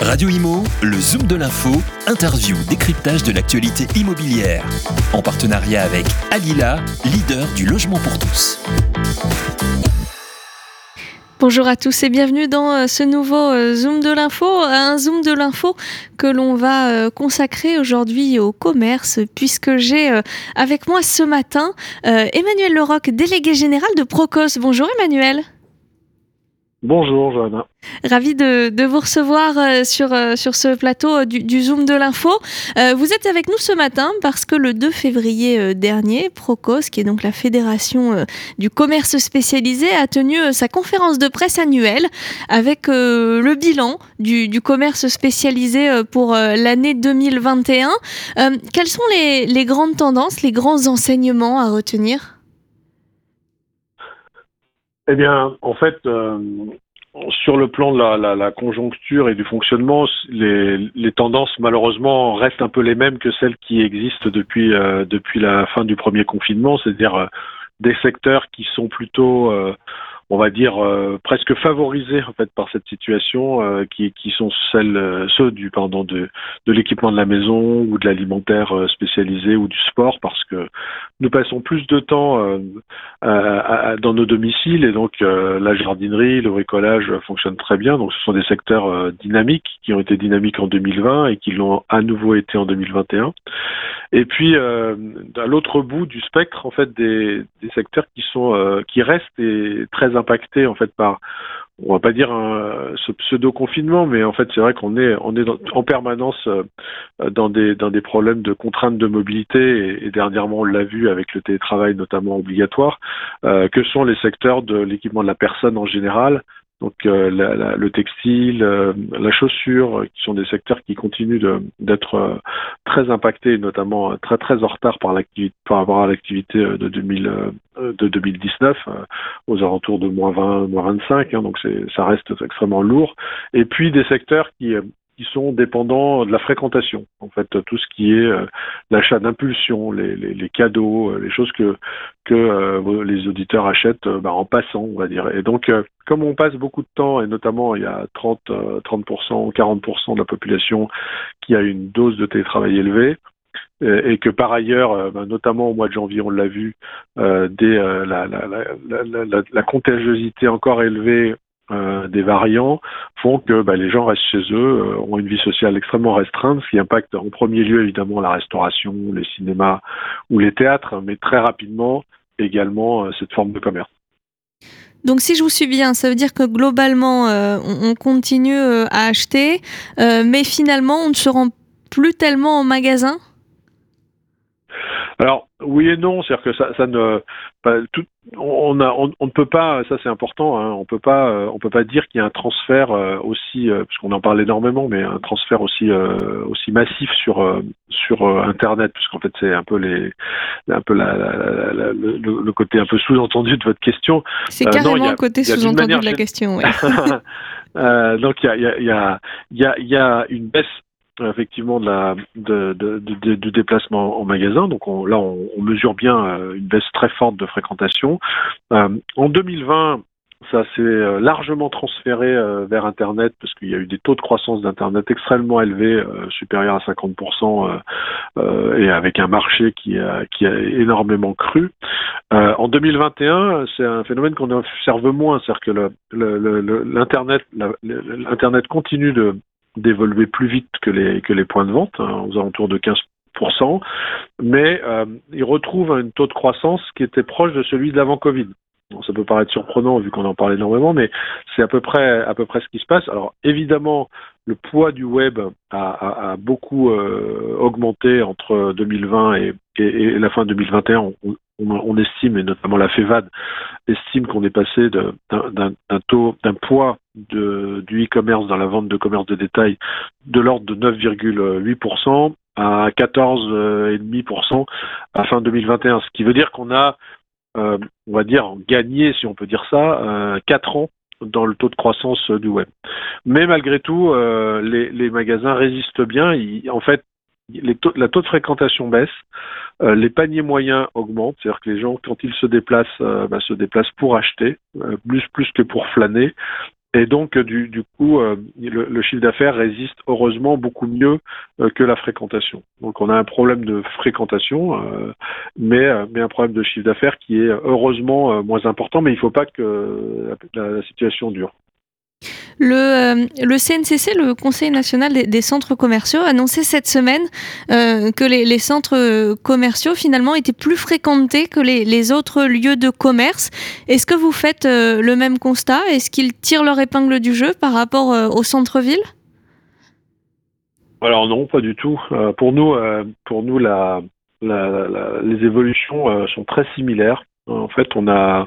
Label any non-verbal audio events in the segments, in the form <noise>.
Radio Imo, le Zoom de l'info, interview, décryptage de l'actualité immobilière. En partenariat avec Alila, leader du logement pour tous. Bonjour à tous et bienvenue dans euh, ce nouveau euh, Zoom de l'info, un Zoom de l'info que l'on va euh, consacrer aujourd'hui au commerce puisque j'ai avec moi ce matin Emmanuel Leroc, délégué général de Procos. Bonjour Emmanuel. Bonjour Johanna. Ravi de, vous recevoir euh, sur, euh, sur ce plateau euh, du, Zoom de l'info. vous êtes avec nous ce matin parce que le 2 février dernier, Procos, qui est donc la fédération du commerce spécialisé, a tenu sa conférence de presse annuelle avec le bilan du, du commerce spécialisé pour l'année 2021. quelles sont les, les grandes tendances, les grands enseignements à retenir? Eh bien, en fait, euh, sur le plan de la, la, conjoncture et du fonctionnement, les, tendances malheureusement restent un peu les mêmes que celles qui existent depuis euh, depuis la fin du premier confinement, c'est-à-dire euh, des secteurs qui sont plutôt on va dire presque favorisés en fait par cette situation qui, sont celles ceux du pardon de, de l'équipement de la maison ou de l'alimentaire spécialisé ou du sport parce que nous passons plus de temps dans nos domiciles et donc la jardinerie, le bricolage fonctionne très bien. Donc ce sont des secteurs dynamiques qui ont été dynamiques en 2020 et qui l'ont à nouveau été en 2021 et puis à l'autre bout du spectre en fait des, des secteurs qui sont qui restent et très impacté en fait par on va pas dire un, pseudo confinement, mais en fait c'est vrai qu'on est en permanence euh, dans des dans des problèmes de contraintes de mobilité et, dernièrement on l'a vu avec le télétravail notamment obligatoire, euh, que sont les secteurs de l'équipement de la personne en général, donc euh, la, le textile, euh, la chaussure, qui sont des secteurs qui continuent d'être euh, très impactés, notamment très très en retard par l'activité par rapport à l'activité de 2000 de 2019, aux alentours de moins 20, moins 25. Hein, donc ça reste extrêmement lourd. Et puis des secteurs qui qui sont dépendants de la fréquentation. En fait, tout ce qui est euh, l'achat d'impulsion, les, cadeaux, euh, les choses que euh, les auditeurs achètent bah, en passant, on va dire. Et donc, comme on passe beaucoup de temps, et notamment il y a 30, 30%, 40% de la population qui a une dose de télétravail élevée, et que par ailleurs, bah, notamment au mois de janvier, on l'a vu, la, la, la, la, contagiosité encore élevée euh, des variants font que bah, les gens restent chez eux, euh, ont une vie sociale extrêmement restreinte, ce qui impacte en premier lieu évidemment la restauration, les cinémas ou les théâtres, mais très rapidement également euh, cette forme de commerce. Donc si je vous suis bien, ça veut dire que globalement on, continue à acheter, mais finalement on ne se rend plus tellement en magasin? Alors oui et non, c'est-à-dire que ça, ça ne, tout, on, a, on, ne peut pas, ça c'est important, hein, on peut pas, euh, on peut pas dire qu'il y a un transfert euh, aussi, euh, puisqu'on en parle énormément, mais un transfert aussi aussi massif sur sur Internet, puisqu'en fait c'est un peu les, un peu la, le, côté un peu sous-entendu de votre question. C'est carrément le côté sous-entendu de la question. Ouais. <laughs> donc il y a, y, a, y, a, y a une baisse effectivement de la de, de, de, de déplacement en magasin. Donc on, là, on, on, mesure bien euh, une baisse très forte de fréquentation. Euh, en 2020, ça s'est euh, largement transféré vers Internet parce qu'il y a eu des taux de croissance d'Internet extrêmement élevés, supérieurs à 50%, et avec un marché qui a, qui a énormément cru. en 2021, c'est un phénomène qu'on observe moins, c'est-à-dire que l'Internet l'Internet continue de, d'évoluer plus vite que les, points de vente, hein, aux alentours de 15%, mais euh, il retrouve un taux de croissance qui était proche de celui de l'avant Covid. ça peut paraître surprenant vu qu'on en parle énormément, mais c'est à peu près ce qui se passe. Alors évidemment, le poids du web a, a, beaucoup euh, augmenté entre 2020 et, et, la fin 2021. On, on, estime, et notamment la FEVAD estime qu'on est passé d'un taux, d'un poids du e-commerce dans la vente de commerce de détail de l'ordre de 9,8% à 14,5% à fin 2021. Ce qui veut dire qu'on a, euh, on va dire, gagné, si on peut dire ça, euh, 4 ans dans le taux de croissance du web. Mais malgré tout, euh, les, magasins résistent bien. en fait, taux, la taux de fréquentation baisse, euh, les paniers moyens augmentent, c'est-à-dire que les gens, quand ils se déplacent, euh, bah, se déplacent pour acheter, euh, plus plus que pour flâner. Et donc, du, du coup, le, chiffre d'affaires résiste heureusement beaucoup mieux que la fréquentation. Donc, on a un problème de fréquentation, mais un problème de chiffre d'affaires qui est heureusement moins important, mais il ne faut pas que la situation dure. Le, le, CNCC, le Conseil national des, centres commerciaux, a annoncé cette semaine euh, que les, centres commerciaux finalement étaient plus fréquentés que les, autres lieux de commerce. Est-ce que vous faites euh, le même constat? Est-ce qu'ils tirent leur épingle du jeu par rapport euh, au centre-ville? Alors non, pas du tout. pour nous, pour nous les évolutions sont très similaires. En fait, on a,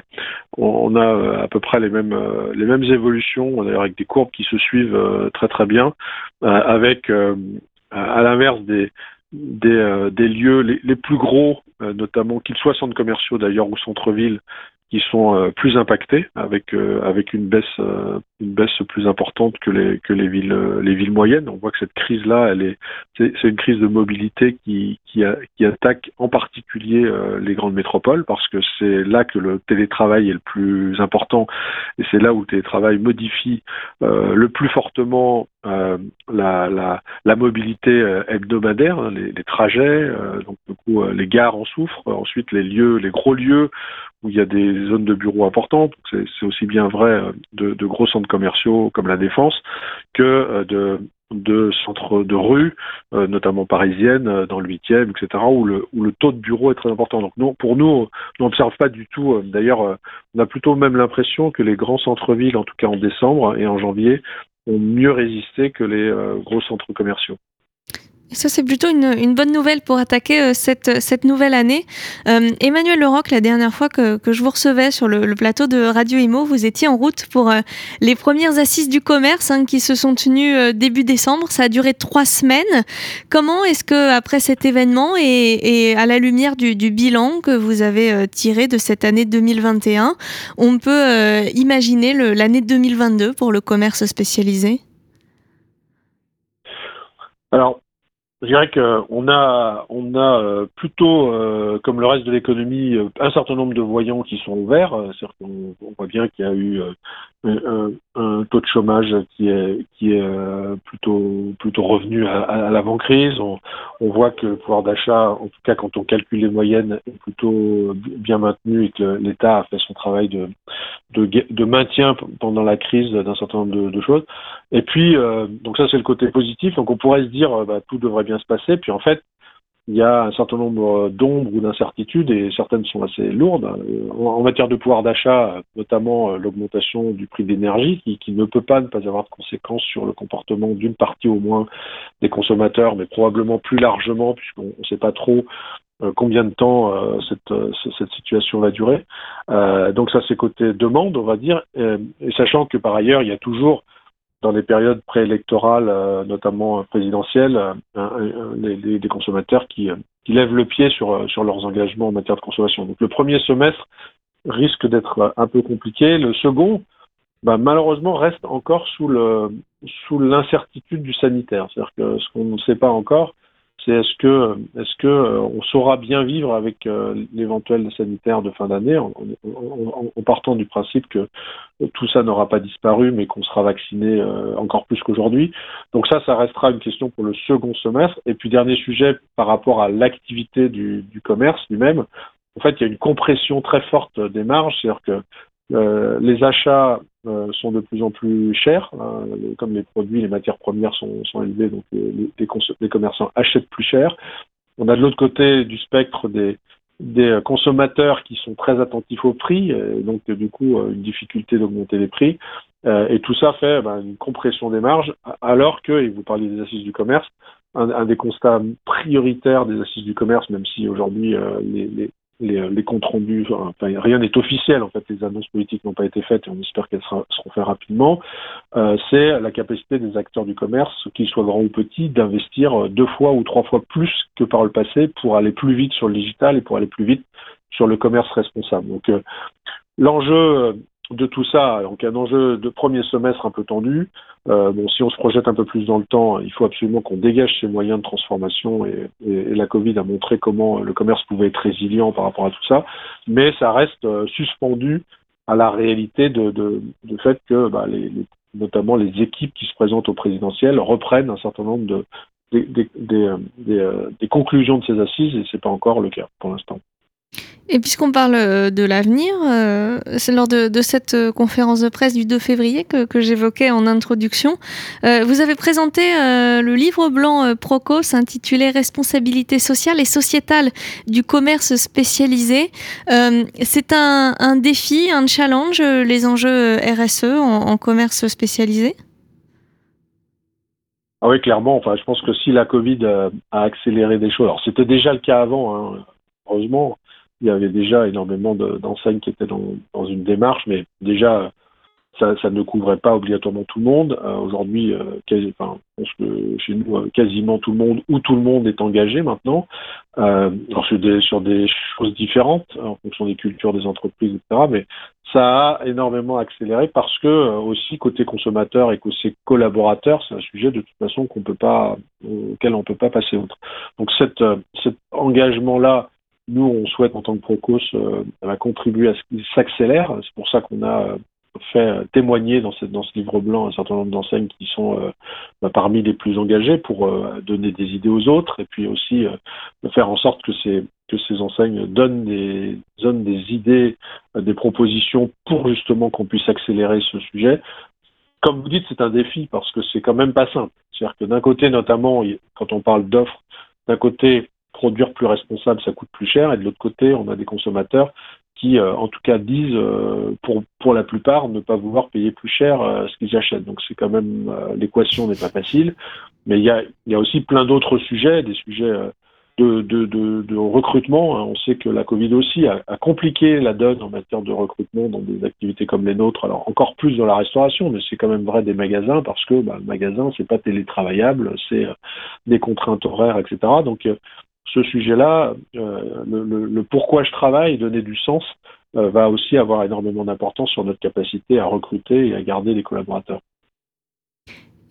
euh, à peu près les mêmes, euh, les mêmes évolutions, d'ailleurs avec des courbes qui se suivent euh, très très bien, avec à l'inverse des, lieux les, les plus gros, notamment qu'ils soient centres commerciaux d'ailleurs ou centre-ville, qui sont euh, plus impactés avec euh, avec une baisse euh, une baisse plus importante que les que les villes les villes moyennes. On voit que cette crise là, elle est c'est une crise de mobilité qui qui, qui attaque en particulier les grandes métropoles parce que c'est là que le télétravail est le plus important et c'est là où le télétravail modifie le plus fortement la, la, mobilité hebdomadaire, hein, les, trajets, donc du coup les gares en souffrent. Ensuite les lieux, les gros lieux où il y a des zones de bureaux importantes. C'est aussi bien vrai euh, de, gros centres commerciaux comme la Défense que euh, de, centres de rue, euh, notamment parisiennes, dans le 8e, etc., où le, taux de bureaux est très important. Donc pour nous, on n'observe pas du tout. D'ailleurs, on a plutôt même l'impression que les grands centres-villes, en tout cas en décembre et en janvier, ont mieux résisté que les gros centres commerciaux ça, c'est plutôt une, bonne nouvelle pour attaquer euh, cette, cette nouvelle année. Euh, Emmanuel Leroc, la dernière fois que, je vous recevais sur le, plateau de Radio Imo, vous étiez en route pour euh, les premières assises du commerce hein, qui se sont tenues début décembre. Ça a duré trois semaines. Comment est-ce que, après cet événement et, à la lumière du, bilan que vous avez tiré de cette année 2021, on peut imaginer l'année 2022 pour le commerce spécialisé? Alors, je dirais qu'on a, on a euh, plutôt, euh, comme le reste de l'économie, euh, un certain nombre de voyants qui sont ouverts. On voit bien qu'il y a eu un, un, taux de chômage qui est, qui est plutôt, plutôt revenu à, à l'avant-crise. On, on, voit que le pouvoir d'achat, en tout cas quand on calcule les moyennes, est plutôt bien maintenu et que l'État a fait son travail de, de, de, maintien pendant la crise d'un certain nombre de, de, choses. Et puis, donc ça c'est le côté positif. Donc on pourrait se dire, bah, tout devrait bien se passer. Puis en fait, il y a un certain nombre d'ombres ou d'incertitudes et certaines sont assez lourdes. En, matière de pouvoir d'achat, notamment euh, l'augmentation du prix d'énergie qui, qui, ne peut pas ne pas avoir de conséquences sur le comportement d'une partie au moins des consommateurs, mais probablement plus largement puisqu'on ne sait pas trop euh, combien de temps euh, cette, cette, situation va durer. donc ça c'est côté demande, on va dire, et sachant que par ailleurs il y a toujours dans les périodes préélectorales, euh, notamment présidentielles, euh, les, des consommateurs qui, euh, lèvent le pied sur, sur leurs engagements en matière de consommation. Donc le premier semestre risque d'être un peu compliqué. Le second, bah, malheureusement, reste encore sous sous l'incertitude du sanitaire. C'est-à-dire que ce qu'on ne sait pas encore, c'est est-ce que est-ce que euh, on saura bien vivre avec euh, l'éventuel sanitaire de fin d'année en, partant du principe que tout ça n'aura pas disparu mais qu'on sera vacciné euh, encore plus qu'aujourd'hui? Donc ça ça restera une question pour le second semestre et puis dernier sujet par rapport à l'activité du, du commerce lui-même. En fait, il y a une compression très forte des marges, c'est-à-dire que euh, les achats euh, sont de plus en plus chers, hein, comme les produits, les matières premières sont, sont élevées, donc les, commerçants achètent plus cher. On a de l'autre côté du spectre des, des consommateurs qui sont très attentifs au prix, donc du coup une difficulté d'augmenter les prix. Euh, et tout ça fait ben, une compression des marges, alors que, et vous parliez des assises du commerce, un, des constats prioritaires des assises du commerce, même si aujourd'hui euh, les, les, euh, les comptes rendus, rien n'est officiel en fait, les annonces politiques n'ont pas été faites et on espère qu'elles seront faites rapidement. Euh, c'est la capacité des acteurs du commerce, qu'ils soient grands ou petits, d'investir euh, deux fois ou trois fois plus que par le passé pour aller plus vite sur le digital et pour aller plus vite sur le commerce responsable. Donc l'enjeu de tout ça, donc un enjeu de premier semestre un peu tendu. Euh, bon, si on se projette un peu plus dans le temps, il faut absolument qu'on dégage ces moyens de transformation et, la Covid a montré comment le commerce pouvait être résilient par rapport à tout ça, mais ça reste euh, suspendu à la réalité de, fait que bah, notamment les équipes qui se présentent au présidentiel, reprennent un certain nombre de, des, des conclusions de ces assises, et c'est pas encore le cas pour l'instant. Et puisqu'on parle euh, de l'avenir, euh, c'est lors de, cette euh, conférence de presse du 2 février que, j'évoquais en introduction. vous avez présenté le livre blanc Procos intitulé Responsabilité sociale et sociétale du commerce spécialisé. c'est un, défi, un challenge, les enjeux RSE en, commerce spécialisé? Ah oui, clairement. Enfin, je pense que si la Covid a, accéléré des choses, alors c'était déjà le cas avant, hein, heureusement, il y avait déjà énormément d'enseignes qui étaient dans, une démarche, mais déjà, ça, ne couvrait pas obligatoirement tout le monde. Euh, aujourd'hui, euh, je pense que chez nous, euh, quasiment tout le monde ou tout le monde est engagé maintenant, sur, des, sur des choses différentes en fonction des cultures des entreprises, etc. Mais ça a énormément accéléré parce que aussi côté consommateur et côté collaborateur, c'est un sujet de toute façon auquel on peut pas passer outre. Donc cet engagement-là nous, on souhaite en tant que Procos euh, contribuer à ce qu'il s'accélère. C'est pour ça qu'on a euh, fait témoigner dans, cette, dans ce livre blanc un certain nombre d'enseignes qui sont euh, bah, parmi les plus engagées pour donner des idées aux autres et puis aussi faire en sorte que ces, que ces enseignes donnent des, donnent des idées, des propositions pour justement qu'on puisse accélérer ce sujet. Comme vous dites, c'est un défi parce que c'est quand même pas simple. C'est-à-dire que d'un côté, notamment, quand on parle d'offres, d'un côté, produire plus responsable, ça coûte plus cher. Et de l'autre côté, on a des consommateurs qui, euh, en tout cas, disent, euh, pour, pour la plupart, ne pas vouloir payer plus cher euh, ce qu'ils achètent. Donc c'est quand même, l'équation n'est pas facile. Mais il y a, y a aussi plein d'autres sujets, des sujets de, recrutement. Hein. On sait que la Covid aussi a, a, compliqué la donne en matière de recrutement dans des activités comme les nôtres. Alors encore plus dans la restauration, mais c'est quand même vrai des magasins parce que bah, le magasin c'est pas télétravaillable, c'est des contraintes horaires, etc. Donc ce sujet-là, euh, le, pourquoi je travaille, donner du sens, euh, va aussi avoir énormément d'importance sur notre capacité à recruter et à garder les collaborateurs.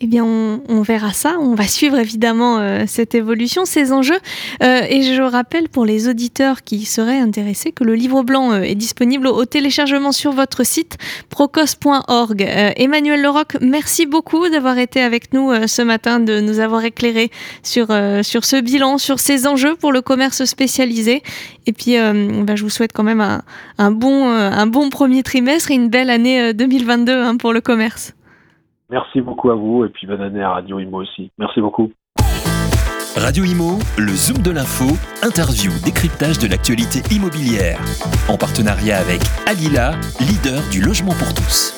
Eh bien, on, verra ça. On va suivre évidemment euh, cette évolution, ces enjeux. Euh, et je rappelle pour les auditeurs qui seraient intéressés que le livre blanc euh, est disponible au téléchargement sur votre site procos.org. Emmanuel Leroc, merci beaucoup d'avoir été avec nous ce matin, de nous avoir éclairé sur, sur ce bilan, sur ces enjeux pour le commerce spécialisé. Et puis, bah, je vous souhaite quand même un, bon, un bon premier trimestre et une belle année 2022 hein, pour le commerce. Merci beaucoup à vous et puis bonne année à Radio Imo aussi. Merci beaucoup. Radio Imo, le Zoom de l'info, interview, décryptage de l'actualité immobilière. En partenariat avec Alila, leader du logement pour tous.